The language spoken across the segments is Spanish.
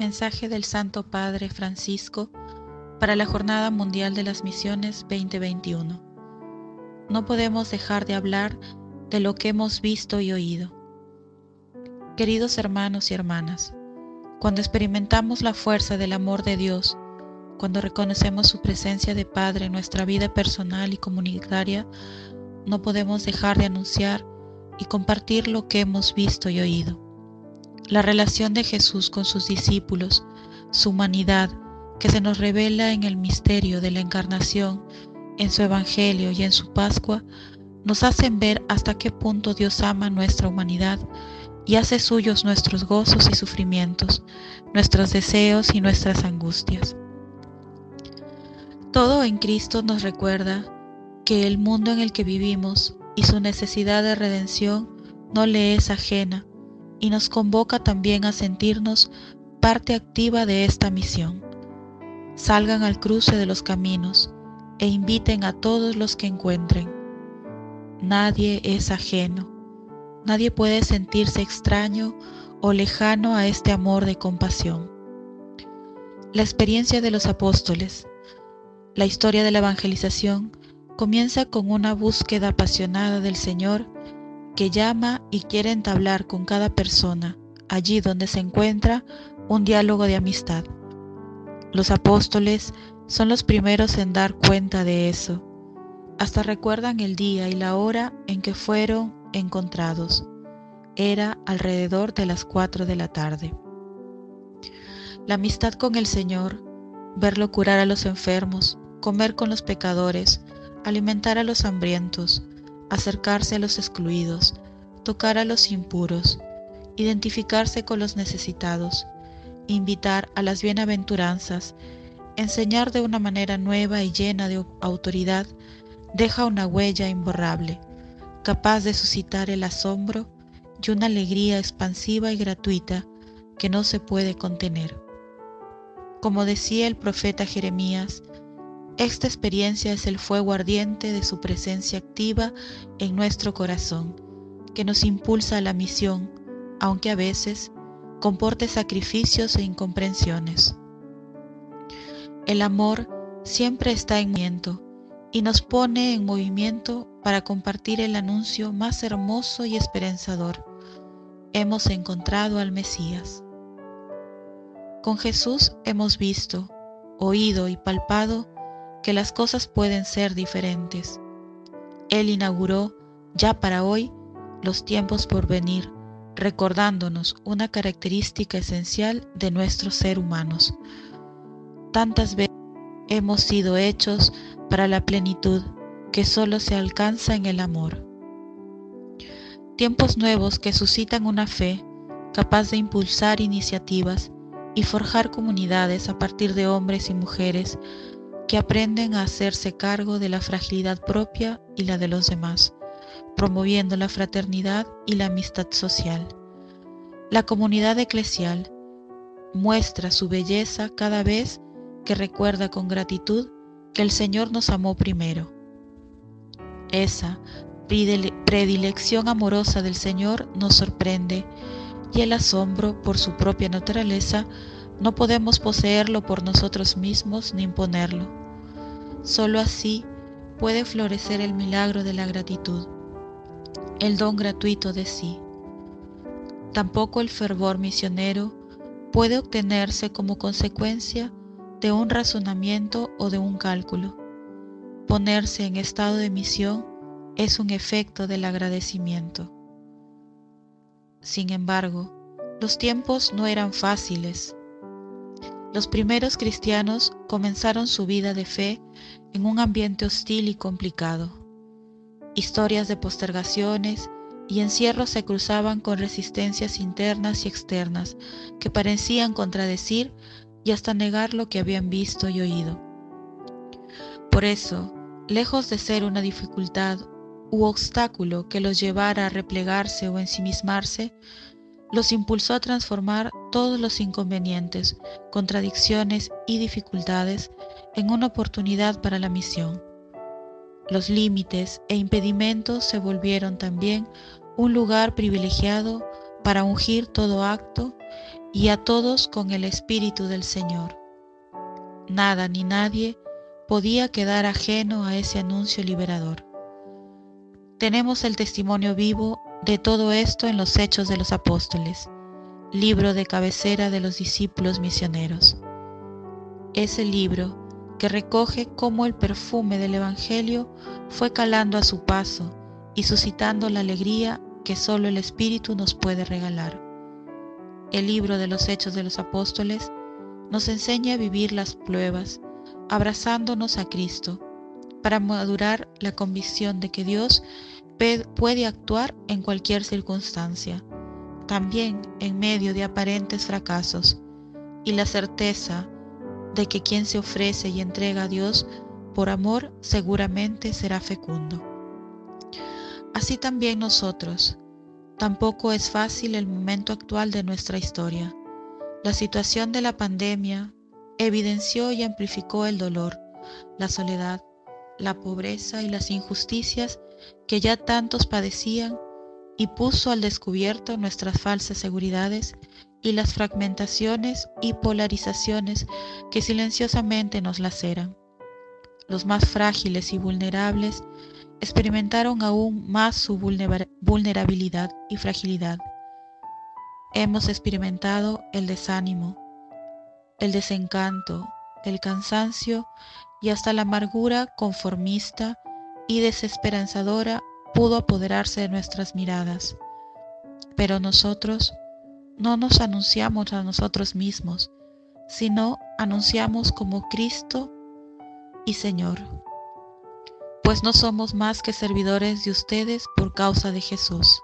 Mensaje del Santo Padre Francisco para la Jornada Mundial de las Misiones 2021. No podemos dejar de hablar de lo que hemos visto y oído. Queridos hermanos y hermanas, cuando experimentamos la fuerza del amor de Dios, cuando reconocemos su presencia de Padre en nuestra vida personal y comunitaria, no podemos dejar de anunciar y compartir lo que hemos visto y oído la relación de Jesús con sus discípulos, su humanidad, que se nos revela en el misterio de la encarnación, en su Evangelio y en su Pascua, nos hacen ver hasta qué punto Dios ama nuestra humanidad y hace suyos nuestros gozos y sufrimientos, nuestros deseos y nuestras angustias. Todo en Cristo nos recuerda que el mundo en el que vivimos y su necesidad de redención no le es ajena y nos convoca también a sentirnos parte activa de esta misión. Salgan al cruce de los caminos e inviten a todos los que encuentren. Nadie es ajeno, nadie puede sentirse extraño o lejano a este amor de compasión. La experiencia de los apóstoles, la historia de la evangelización, comienza con una búsqueda apasionada del Señor que llama y quiere entablar con cada persona, allí donde se encuentra, un diálogo de amistad. Los apóstoles son los primeros en dar cuenta de eso. Hasta recuerdan el día y la hora en que fueron encontrados. Era alrededor de las cuatro de la tarde. La amistad con el Señor, verlo curar a los enfermos, comer con los pecadores, alimentar a los hambrientos, acercarse a los excluidos, tocar a los impuros, identificarse con los necesitados, invitar a las bienaventuranzas, enseñar de una manera nueva y llena de autoridad, deja una huella imborrable, capaz de suscitar el asombro y una alegría expansiva y gratuita que no se puede contener. Como decía el profeta Jeremías, esta experiencia es el fuego ardiente de su presencia activa en nuestro corazón, que nos impulsa a la misión, aunque a veces comporte sacrificios e incomprensiones. El amor siempre está en movimiento y nos pone en movimiento para compartir el anuncio más hermoso y esperanzador. Hemos encontrado al Mesías. Con Jesús hemos visto, oído y palpado que las cosas pueden ser diferentes. Él inauguró, ya para hoy, los tiempos por venir, recordándonos una característica esencial de nuestros ser humanos. Tantas veces hemos sido hechos para la plenitud que solo se alcanza en el amor. Tiempos nuevos que suscitan una fe capaz de impulsar iniciativas y forjar comunidades a partir de hombres y mujeres que aprenden a hacerse cargo de la fragilidad propia y la de los demás, promoviendo la fraternidad y la amistad social. La comunidad eclesial muestra su belleza cada vez que recuerda con gratitud que el Señor nos amó primero. Esa predilección amorosa del Señor nos sorprende y el asombro por su propia naturaleza no podemos poseerlo por nosotros mismos ni imponerlo. Solo así puede florecer el milagro de la gratitud, el don gratuito de sí. Tampoco el fervor misionero puede obtenerse como consecuencia de un razonamiento o de un cálculo. Ponerse en estado de misión es un efecto del agradecimiento. Sin embargo, los tiempos no eran fáciles los primeros cristianos comenzaron su vida de fe en un ambiente hostil y complicado. Historias de postergaciones y encierros se cruzaban con resistencias internas y externas que parecían contradecir y hasta negar lo que habían visto y oído. Por eso, lejos de ser una dificultad u obstáculo que los llevara a replegarse o ensimismarse, los impulsó a transformar todos los inconvenientes, contradicciones y dificultades en una oportunidad para la misión. Los límites e impedimentos se volvieron también un lugar privilegiado para ungir todo acto y a todos con el Espíritu del Señor. Nada ni nadie podía quedar ajeno a ese anuncio liberador. Tenemos el testimonio vivo de todo esto en los Hechos de los Apóstoles, libro de cabecera de los discípulos misioneros. Ese libro que recoge cómo el perfume del Evangelio fue calando a su paso y suscitando la alegría que solo el Espíritu nos puede regalar. El libro de los Hechos de los Apóstoles nos enseña a vivir las pruebas, abrazándonos a Cristo, para madurar la convicción de que Dios puede actuar en cualquier circunstancia, también en medio de aparentes fracasos, y la certeza de que quien se ofrece y entrega a Dios por amor seguramente será fecundo. Así también nosotros. Tampoco es fácil el momento actual de nuestra historia. La situación de la pandemia evidenció y amplificó el dolor, la soledad, la pobreza y las injusticias que ya tantos padecían y puso al descubierto nuestras falsas seguridades y las fragmentaciones y polarizaciones que silenciosamente nos laceran. Los más frágiles y vulnerables experimentaron aún más su vulnerabilidad y fragilidad. Hemos experimentado el desánimo, el desencanto, el cansancio y hasta la amargura conformista y desesperanzadora pudo apoderarse de nuestras miradas. Pero nosotros no nos anunciamos a nosotros mismos, sino anunciamos como Cristo y Señor. Pues no somos más que servidores de ustedes por causa de Jesús.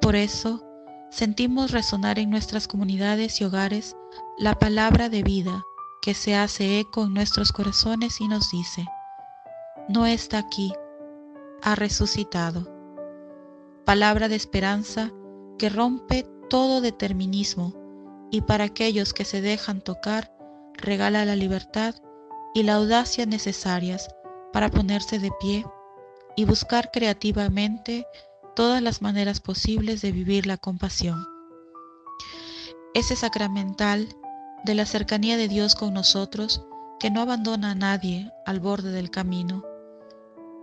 Por eso, sentimos resonar en nuestras comunidades y hogares la palabra de vida que se hace eco en nuestros corazones y nos dice, no está aquí, ha resucitado. Palabra de esperanza que rompe todo determinismo y para aquellos que se dejan tocar regala la libertad y la audacia necesarias para ponerse de pie y buscar creativamente todas las maneras posibles de vivir la compasión. Ese sacramental de la cercanía de Dios con nosotros que no abandona a nadie al borde del camino.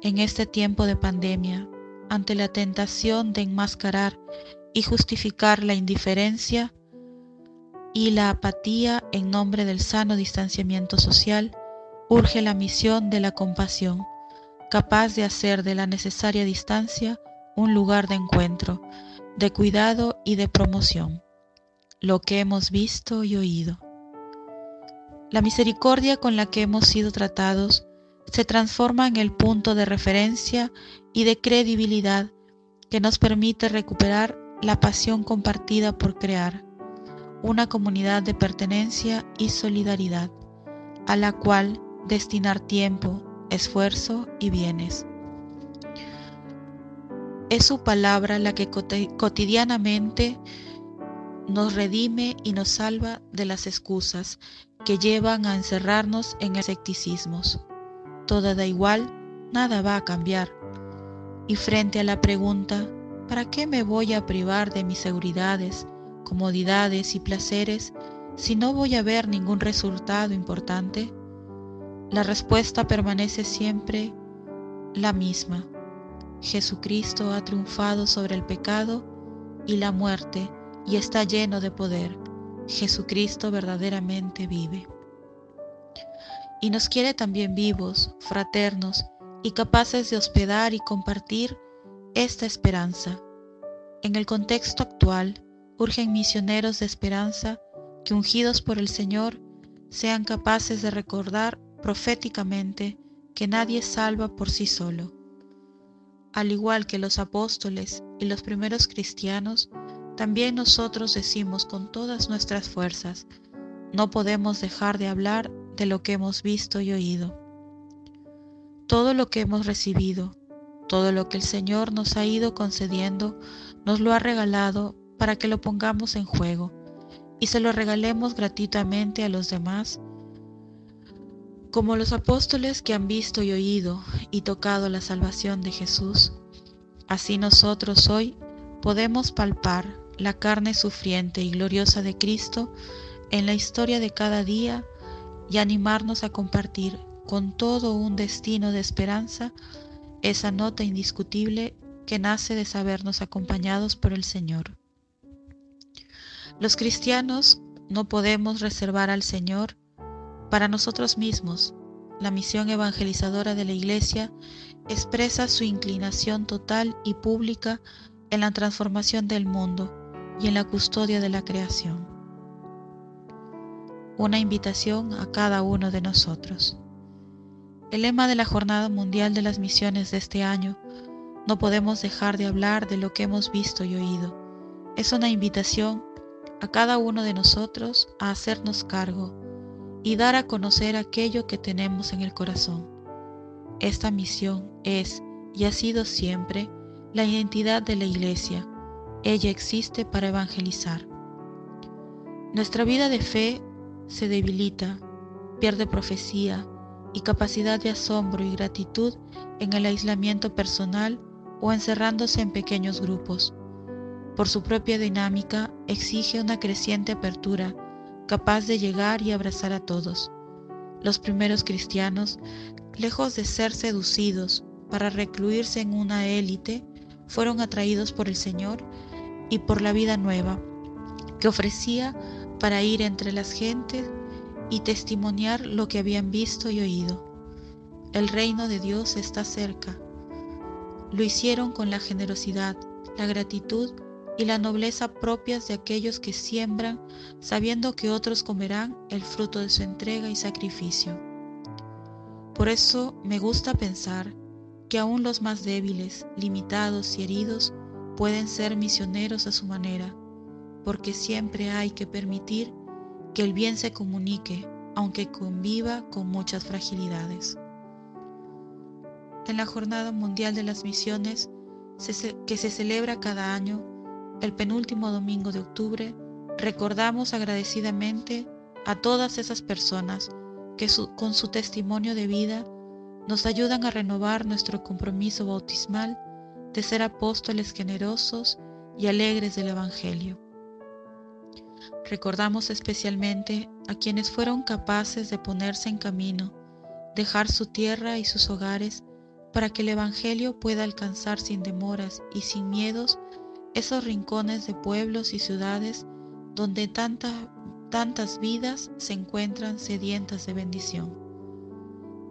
En este tiempo de pandemia, ante la tentación de enmascarar y justificar la indiferencia y la apatía en nombre del sano distanciamiento social, urge la misión de la compasión, capaz de hacer de la necesaria distancia un lugar de encuentro, de cuidado y de promoción, lo que hemos visto y oído. La misericordia con la que hemos sido tratados se transforma en el punto de referencia y de credibilidad que nos permite recuperar la pasión compartida por crear una comunidad de pertenencia y solidaridad, a la cual destinar tiempo, esfuerzo y bienes. Es su palabra la que cotidianamente nos redime y nos salva de las excusas que llevan a encerrarnos en escepticismos. Todo da igual, nada va a cambiar. Y frente a la pregunta, ¿Para qué me voy a privar de mis seguridades, comodidades y placeres si no voy a ver ningún resultado importante? La respuesta permanece siempre la misma. Jesucristo ha triunfado sobre el pecado y la muerte y está lleno de poder. Jesucristo verdaderamente vive. Y nos quiere también vivos, fraternos y capaces de hospedar y compartir esta esperanza. En el contexto actual, urgen misioneros de esperanza que ungidos por el Señor sean capaces de recordar proféticamente que nadie salva por sí solo. Al igual que los apóstoles y los primeros cristianos, también nosotros decimos con todas nuestras fuerzas, no podemos dejar de hablar de lo que hemos visto y oído. Todo lo que hemos recibido, todo lo que el Señor nos ha ido concediendo, nos lo ha regalado para que lo pongamos en juego y se lo regalemos gratuitamente a los demás, como los apóstoles que han visto y oído y tocado la salvación de Jesús. Así nosotros hoy podemos palpar la carne sufriente y gloriosa de Cristo en la historia de cada día y animarnos a compartir con todo un destino de esperanza esa nota indiscutible que nace de sabernos acompañados por el Señor. Los cristianos no podemos reservar al Señor para nosotros mismos. La misión evangelizadora de la Iglesia expresa su inclinación total y pública en la transformación del mundo y en la custodia de la creación. Una invitación a cada uno de nosotros. El lema de la Jornada Mundial de las Misiones de este año, no podemos dejar de hablar de lo que hemos visto y oído. Es una invitación a cada uno de nosotros a hacernos cargo y dar a conocer aquello que tenemos en el corazón. Esta misión es y ha sido siempre la identidad de la Iglesia. Ella existe para evangelizar. Nuestra vida de fe se debilita, pierde profecía y capacidad de asombro y gratitud en el aislamiento personal o encerrándose en pequeños grupos. Por su propia dinámica, exige una creciente apertura capaz de llegar y abrazar a todos. Los primeros cristianos, lejos de ser seducidos para recluirse en una élite, fueron atraídos por el Señor y por la vida nueva que ofrecía para ir entre las gentes y testimoniar lo que habían visto y oído. El reino de Dios está cerca. Lo hicieron con la generosidad, la gratitud y la nobleza propias de aquellos que siembran sabiendo que otros comerán el fruto de su entrega y sacrificio. Por eso me gusta pensar que aún los más débiles, limitados y heridos pueden ser misioneros a su manera, porque siempre hay que permitir que el bien se comunique, aunque conviva con muchas fragilidades. En la Jornada Mundial de las Misiones, que se celebra cada año, el penúltimo domingo de octubre, recordamos agradecidamente a todas esas personas que con su testimonio de vida nos ayudan a renovar nuestro compromiso bautismal de ser apóstoles generosos y alegres del Evangelio. Recordamos especialmente a quienes fueron capaces de ponerse en camino, dejar su tierra y sus hogares para que el Evangelio pueda alcanzar sin demoras y sin miedos esos rincones de pueblos y ciudades donde tantas vidas se encuentran sedientas de bendición.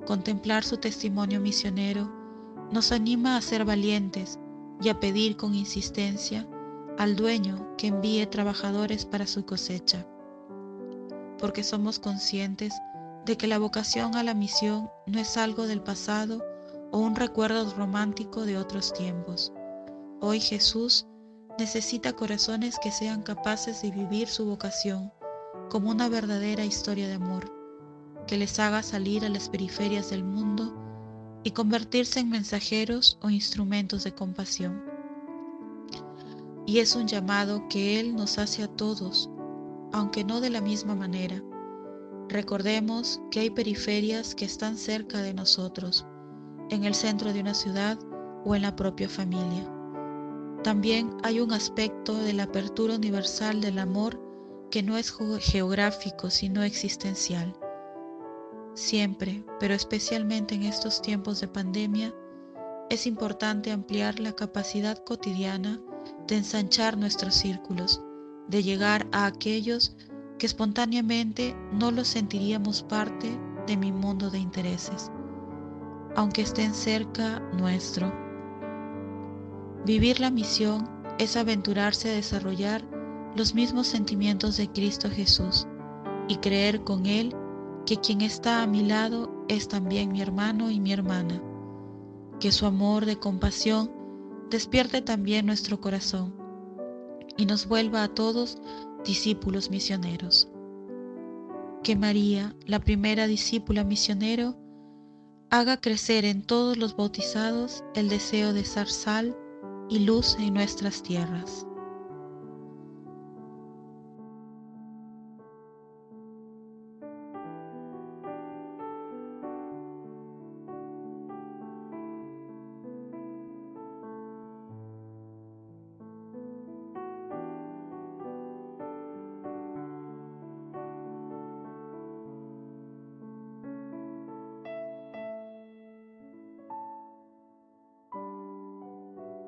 Contemplar su testimonio misionero nos anima a ser valientes y a pedir con insistencia al dueño que envíe trabajadores para su cosecha, porque somos conscientes de que la vocación a la misión no es algo del pasado o un recuerdo romántico de otros tiempos. Hoy Jesús necesita corazones que sean capaces de vivir su vocación como una verdadera historia de amor, que les haga salir a las periferias del mundo y convertirse en mensajeros o instrumentos de compasión. Y es un llamado que Él nos hace a todos, aunque no de la misma manera. Recordemos que hay periferias que están cerca de nosotros, en el centro de una ciudad o en la propia familia. También hay un aspecto de la apertura universal del amor que no es geográfico, sino existencial. Siempre, pero especialmente en estos tiempos de pandemia, es importante ampliar la capacidad cotidiana de ensanchar nuestros círculos, de llegar a aquellos que espontáneamente no los sentiríamos parte de mi mundo de intereses, aunque estén cerca nuestro. Vivir la misión es aventurarse a desarrollar los mismos sentimientos de Cristo Jesús y creer con Él que quien está a mi lado es también mi hermano y mi hermana, que su amor de compasión despierte también nuestro corazón y nos vuelva a todos discípulos misioneros. Que María, la primera discípula misionero, haga crecer en todos los bautizados el deseo de ser sal y luz en nuestras tierras.